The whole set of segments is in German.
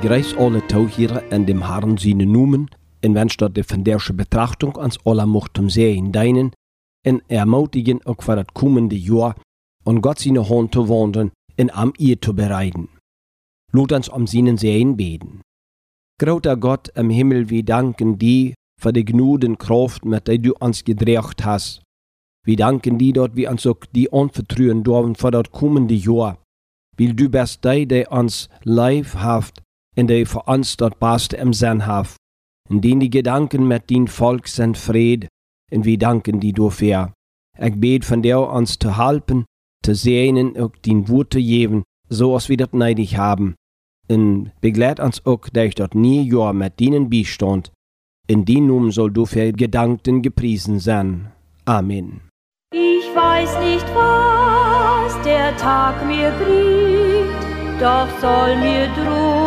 Begreis alle Tauchieren in dem Herrn seine Numen, in wenn statt der vandaagse Betrachtung ans aller mochten sehen deinen, en ermutigen auch für das kommende Jahr und Gott seine Hand zu wandern in am ihr zu bereiten. Lot uns um seinen Sehen beten. Großer Gott im Himmel, wir danken dir für die Gnuden Kraft, mit der du uns gedreht hast. Wir danken dir, dort wir uns auch die anvertrauen dürfen für das kommende Jahr. Weil du bist der, der uns live und der für uns das Beste im Sinn haft. In den die Gedanken mit dein Volk sind Fried, und wir danken dir dafür. Ich bete von dir, uns zu helfen, zu sehen und dein Wort zu geben, so als wir das neidig haben. Und begleit uns auch durch das nie Jahr mit deinen Beistand. In den Namen soll du für Gedanken gepriesen sein. Amen. Ich weiß nicht, was der Tag mir bringt, doch soll mir drum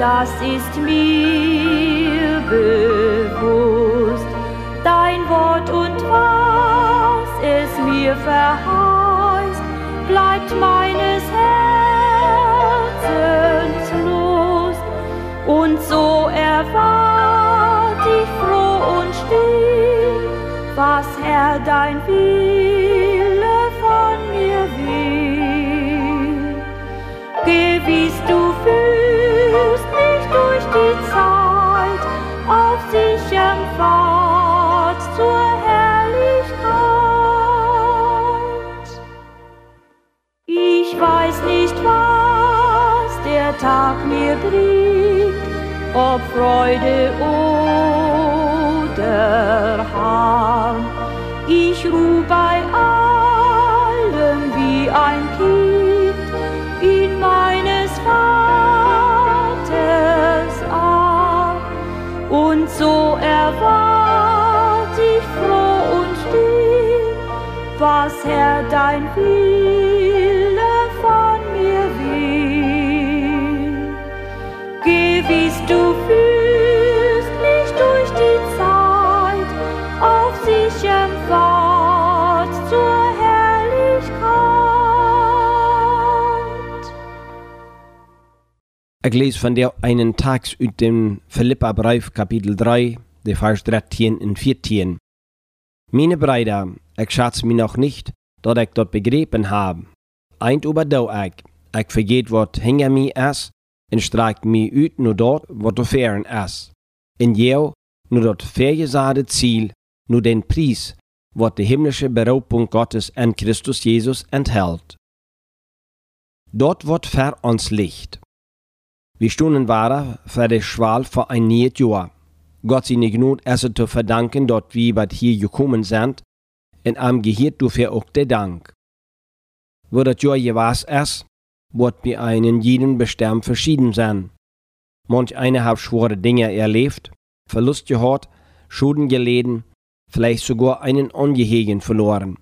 das ist mir bewusst. Dein Wort und was es mir verheißt, bleibt meines Tag mir bringt, ob Freude oder Harm. Ich ruh bei allem wie ein Kind in meines Vaters Arm. Und so erwart ich froh und still, was Herr dein Wille Ich lese von der einen Tags aus dem Philippa-Brief, Kapitel 3, der Vers 13 und 14. Meine Brüder, ich schätze mich noch nicht, dass ich dort begriffen habe. Eint überdau ich, ich vergeht, was hinter mir ist, und streik mich ut nur dort, was zu fern ist. In jou, nur dort vergesagte Ziel, nur den Preis, was die himmlische Berufung Gottes in Christus Jesus enthält. Dort wird für uns Licht. Wir stunden waren für die Schwal für ein neues Jahr. Gott seine Gnade ist es zu verdanken, dort wir bei hier gekommen sind, und am Gehirn dafür auch der Dank. Wo das Jahr gewas ist, wird bei einen jeden bestimmt verschieden sein. Manch einer hat schwere Dinge erlebt, Verlust gehabt, Schulden geleden, vielleicht sogar einen Angehörigen verloren.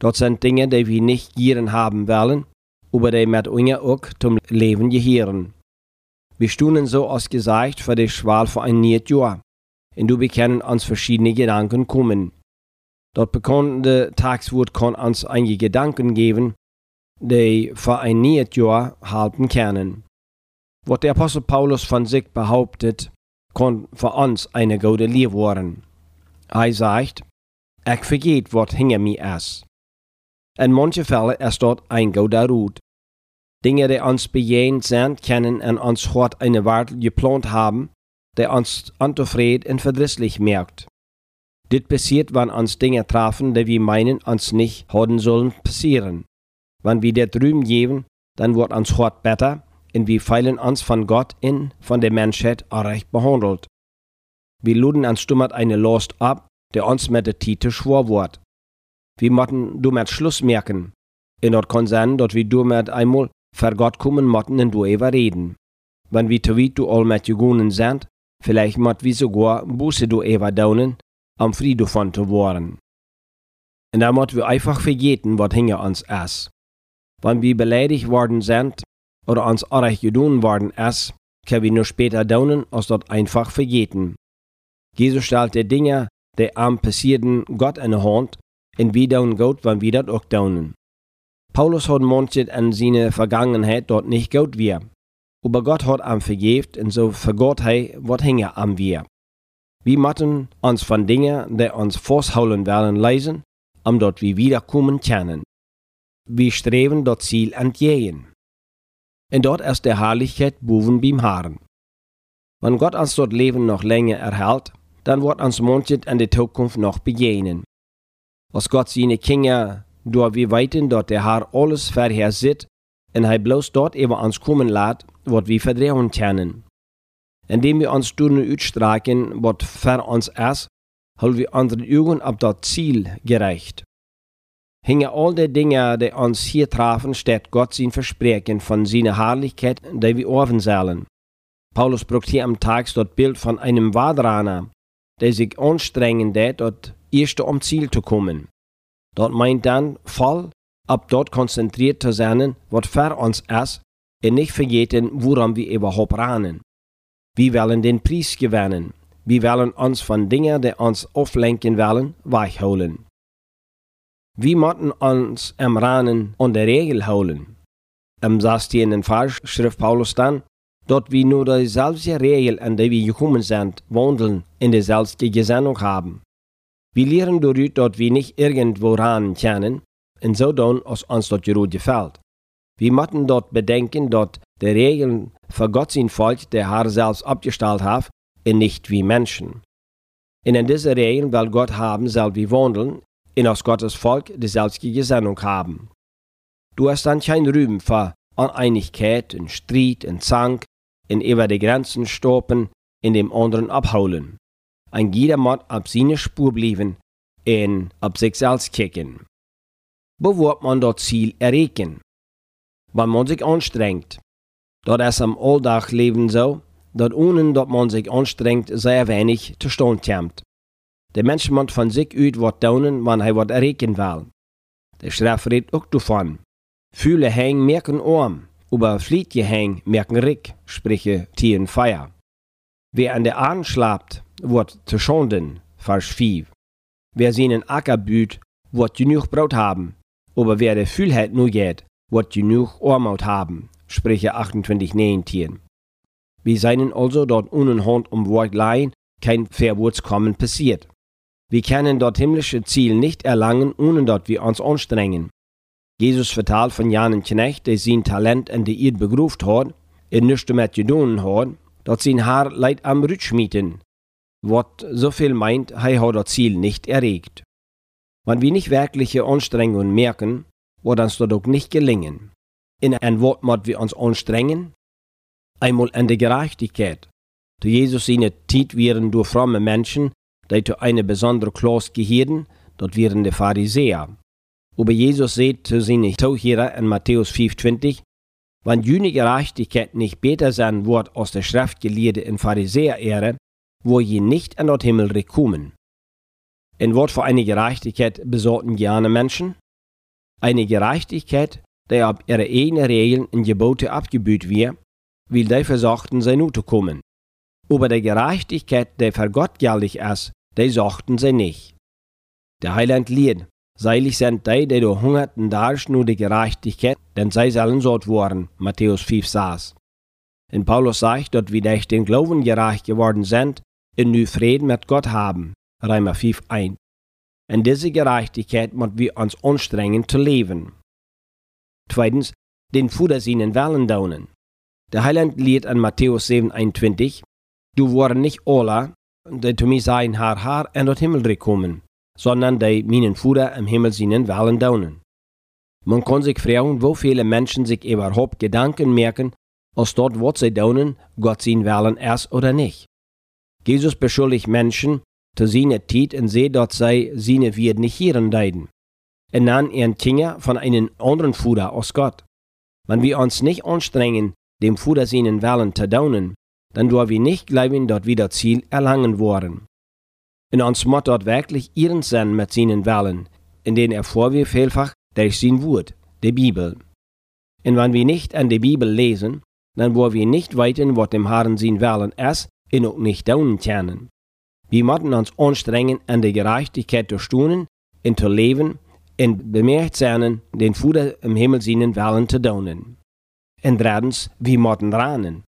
Dort sind Dinge, die wir nicht gieren haben wollen, aber die mit uns auch zum Leben gehören. Wir stunden so als gesagt für die Schwal für ein neues Jahr. Und du bekennen uns verschiedene Gedanken kommen. Dort bekannte Tagswort kann uns einige Gedanken geben, die für ein neues Jahr halten können. Was der Apostel Paulus von sich behauptet, kann für uns eine gute Lehre werden. Er sagt, ich vergeht, was hinter mir ist. In manchen Fällen ist dort ein guter Rut. Dinge, die uns bejahend sind, können in uns Gott eine Warte geplant haben, die uns unzufrieden und verdrießlich merkt. Dit passiert, wenn uns Dinge treffen, die wir meinen, uns nicht haben sollen passieren. Wenn wir der drüben geben, dann wird uns Gott besser und wir feilen uns von Gott in, von der Menschheit recht behandelt. Wir luden uns dummer eine Lust ab, der uns mit der Tite schwor wird. Wir müssen dummer Schluss merken. Und dort kann sein, dass wir dummer einmal vor Gott kommen müssen und du über reden. Wenn wir zu weit du all mit gegangen sind, vielleicht müssen wir sogar Buße du über daunen, am Friede von zu werden. Und da müssen wir einfach vergeten, was hinter uns ist. Wenn wir beleidigt worden sind oder uns arg gedun worden ist, können wir nur später daunen, als dort einfach vergeten. Jesus stellt die Dinge, die am passierten, Gott in der Hand, und wir daunen Gott, wenn wir das auch daunen. Paulus hat manches an seine Vergangenheit dort nicht gut wir. Aber Gott hat am vergebt und so vergott er, was hinge am wir. Wir müssen uns von Dingen, die uns festhalten werden, leisen, um dort wie wiederkommen können. Wir streben dort Ziel entgegen. Und dort ist der Herrlichkeit boven beim Haaren. Wenn Gott uns dort Leben noch länger erhält, dann wird uns manches in der Zukunft noch begegnen. Als Gott seine Kinder, durch wir weiten, dort der Herr alles sieht, und er bloß dort über uns kommen lässt, wird wir verdrehen können. Indem wir uns durch utstrecken, was für uns ist, halten wir unsere Augen ab das Ziel gerecht. Hinge all die Dinge, die uns hier trafen, steht Gott sein Versprechen von seiner Herrlichkeit, die wir offen sollen. Paulus braucht hier am Tag das Bild von einem Wadraner, der sich anstrengen dort erst um Ziel zu kommen. Dort meint dann voll, ab dort konzentriert zu sein, was für uns ist, und nicht vergeten, woran wir überhaupt ranen. Wir wollen den Preis gewinnen. Wir wollen uns von Dingen, die uns auflenken wollen, weichholen. Wir müssen uns am Ranen an der Regel holen. Im 16. Vers schrift Paulus dann, dort wir nur dieselbe Regel, an der wir gekommen sind, wandeln, in derselben Gesinnung haben. Wir lernen dadurch, dass wir nicht irgendwo ran können, und so tun, als uns das gut gefällt. Wir müssen dort bedenken, dass die Regeln für Gott sein Volk der Herr selbst abgestellt hat, und nicht wie Menschen. Und in diese Regeln will Gott haben, soll wir wandeln, und aus Gottes Volk dieselbe Gesinnung haben. Du hast dann kein Rüben für Uneinigkeit und Streit und Zank, und über die Grenzen stoppen, in dem anderen abholen. Ein jeder muss ab seine Spur bleiben und ab sich selbst kicken. Wird man dort Ziel erreichen? Wenn man sich anstrengt. Dort ist am Alldachleben so, dass ohne dass man sich anstrengt, sehr wenig zustande kommt. Der Mensch muss von sich uit wat tun, wann er wat erreichen will. Der Schrift redet auch davon. Fühle hängen merken Arm, aber flietje hängen merken Rick, spreche Tieren Feier. Wer an der Ahn schlapt, wird zu schonden, Vers 5. Wer seinen Acker büht, wird genug Brot haben, aber wer der Fühlheit nur geht, wird genug Ohrmaut haben, spreche 28, 19. Wir seien also dort ohne Hand um Wort leihen, kein Verwurzkommen passiert. Wir können dort himmlische Ziel nicht erlangen, ohne dort wir uns anstrengen. Jesus vertalt von Janen Knecht, der sein Talent in die Erde begruft hat, er nichts damit gedonen hat, dass sein Haar leid am Rütschmieten, wat so viel meint, er hat das Ziel nicht erregt. Wenn wir nicht wirkliche Anstrengungen merken, wird uns das auch nicht gelingen. In ein Wort muss wir uns anstrengen, einmal an der Gerechtigkeit. Zu Jesus seine Zeit wären durch fromme Menschen, die zu einer besonderen Klasse gehörten, dort wären die Pharisäer. Aber Jesus sagt zu seinen Zuhörern in Matthäus 5,20, wenn jene Gerechtigkeit nicht besser sein wird als der Schriftgelehrte in Pharisäer-Ehre, wo je nicht an dort Himmel rekommen. In Wort für eine Gerechtigkeit besorten gerne Menschen? Eine Gerechtigkeit, die ab ihre eigenen Regeln und Gebote abgebüht wird, will die versuchten, sie nur zu kommen. Aber die Gerechtigkeit, die für Gott geltig ist, die suchten sie nicht. Der Heiland lied, seilig sind die, die du hungerten darst nur die Gerechtigkeit, denn sie sollen sort worden, Matthäus 5 saß. Und Paulus sagt, dass wir durch den Glauben gerecht geworden sind, in nu Frieden mit Gott haben, Römer 5 1. In diese Gerechtigkeit müssen wir uns anstrengen zu leben. Zweitens, den Fuder seinen Wellen daunen. Der Heiland liet an Matthäus 7, 21, Du waren nicht alle, die zu mir sein Haar Haar in den Himmel gekommen, sondern die meinen Fuder im Himmel seinen Wellen daunen. Man kann sich fragen, wo viele Menschen sich überhaupt Gedanken merken, als dort wird sie daunen, Gott sein Willen erst oder nicht. Jesus beschuldigt Menschen, zu seiner Zeit und sie dort sei seine wird nicht hierin deiden. Und dann ihren Kinder von einem anderen Fuder aus Gott. Wenn wir uns nicht anstrengen, dem Fuder seinen Willen zu daunen, dann dürfen wir nicht glauben, dort wieder Ziel erlangen worden. Und uns muss dort wirklich ihren sein mit seinen Willen, in denen er vorwirft vielfach durch sein Wort, die Bibel. Und wenn wir nicht an die Bibel lesen, dann wollen wir nicht weiten, was dem Herrn sein Willen ist, und auch nicht daunen können. Wir müssen uns anstrengen, an der Gerechtigkeit zu stunden und zu leben und bemerkt sein, den Fuder im Himmel seinen Willen zu daunen. Und drittens, wir müssen ranen.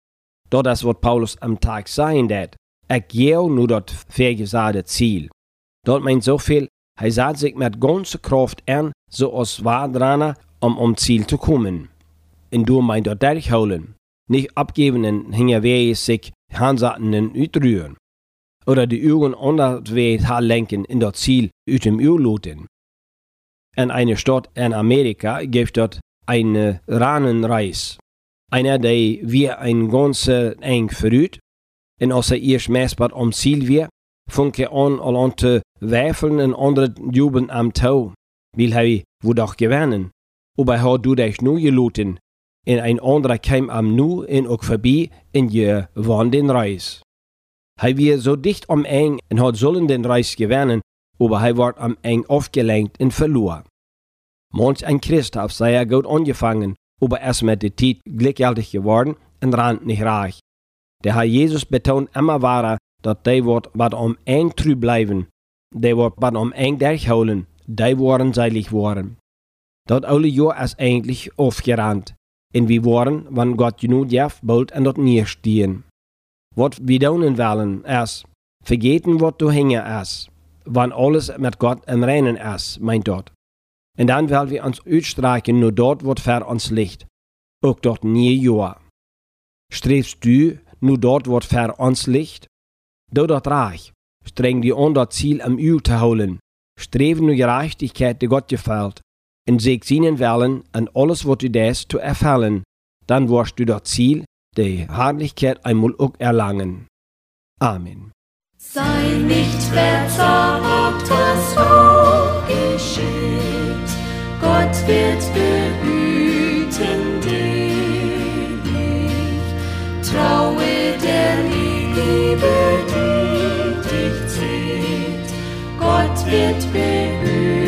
Dort das, was Paulus am Tag sein dat, ich gehe nur dort vergesagte Ziel. Dort meint so viel, er sagt sich mit ganzer Kraft an, so als Wadrana, um um Ziel zu kommen. Und du meint dort durchholen, nicht abgeben und hinterher sich Hansaten utrühren. Oder die Augen anderswegs lenken in das Ziel ut dem Urloten. In einer Stadt in Amerika gibt dort eine Ranenreis. Einer, der wie ein ganze eng verrüht, und als er erst meesbaar om wir, funke an al te wijfeln en andere jubeln am touw. Wil hij wo doch gewinnen. Aber hat du dich nu geloten, en ein anderer kam am nu en ook vorbei en je won den Reis. Hij wie so dicht am eng en hat sollen den Reis gewinnen, aber hij wordt am eng aufgelenkt en verloren. Manch ein Christ hat sehr gut angefangen, aber erst mit der Zeit glücklich geworden und rand nicht reich. Der Herr Jesus betont immer weiter, dass die wird wat om eng trü bleiben, die wird wat om eng durchholen, die worden seilig worden. Dat alle Jahr ist eigentlich aufgerannt, und wir waren, wann Gott genug darf, bald an dort stehen. Wat wir tun wollen, ist, vergeten, wat du hängen ist, wann alles mit Gott im Reinen ist, meint dort. Und dann wollen wir uns uitstreiken nur dort, wo ver uns liegt, auch dort nie Jahr. Strebst du nur dort, wo ver uns liegt? Du dort reich, streng die das Ziel am Uhr zu holen, streven nur Gerechtigkeit, die Gott gefällt, und seg seinen Willen an alles, was du das zu erfüllen, dann wirst du das Ziel, die Herrlichkeit einmal auch erlangen. Amen. Sei nicht verzagt, was auch geschieht. Gott wird behüten Liebe, die dich zieht. Gott wird behüten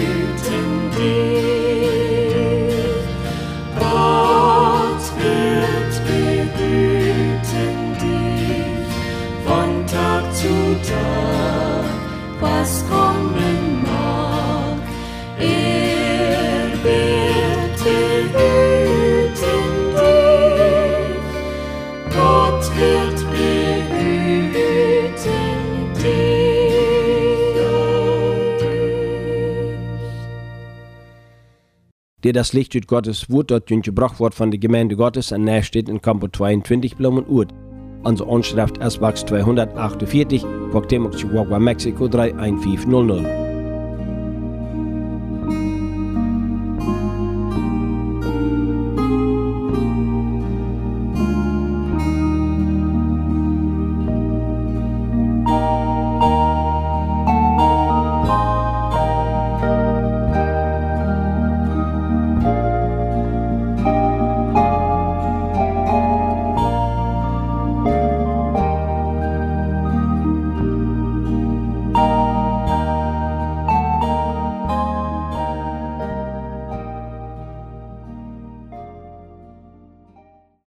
der das Licht ut Gottes Wort dort gebracht wird von der Gemeinde Gottes an näher steht in Campo 22 Blumen Urt. Unsere Anschrift S-Wachs 248, Quacktemox, Chihuahua, Mexiko 31500.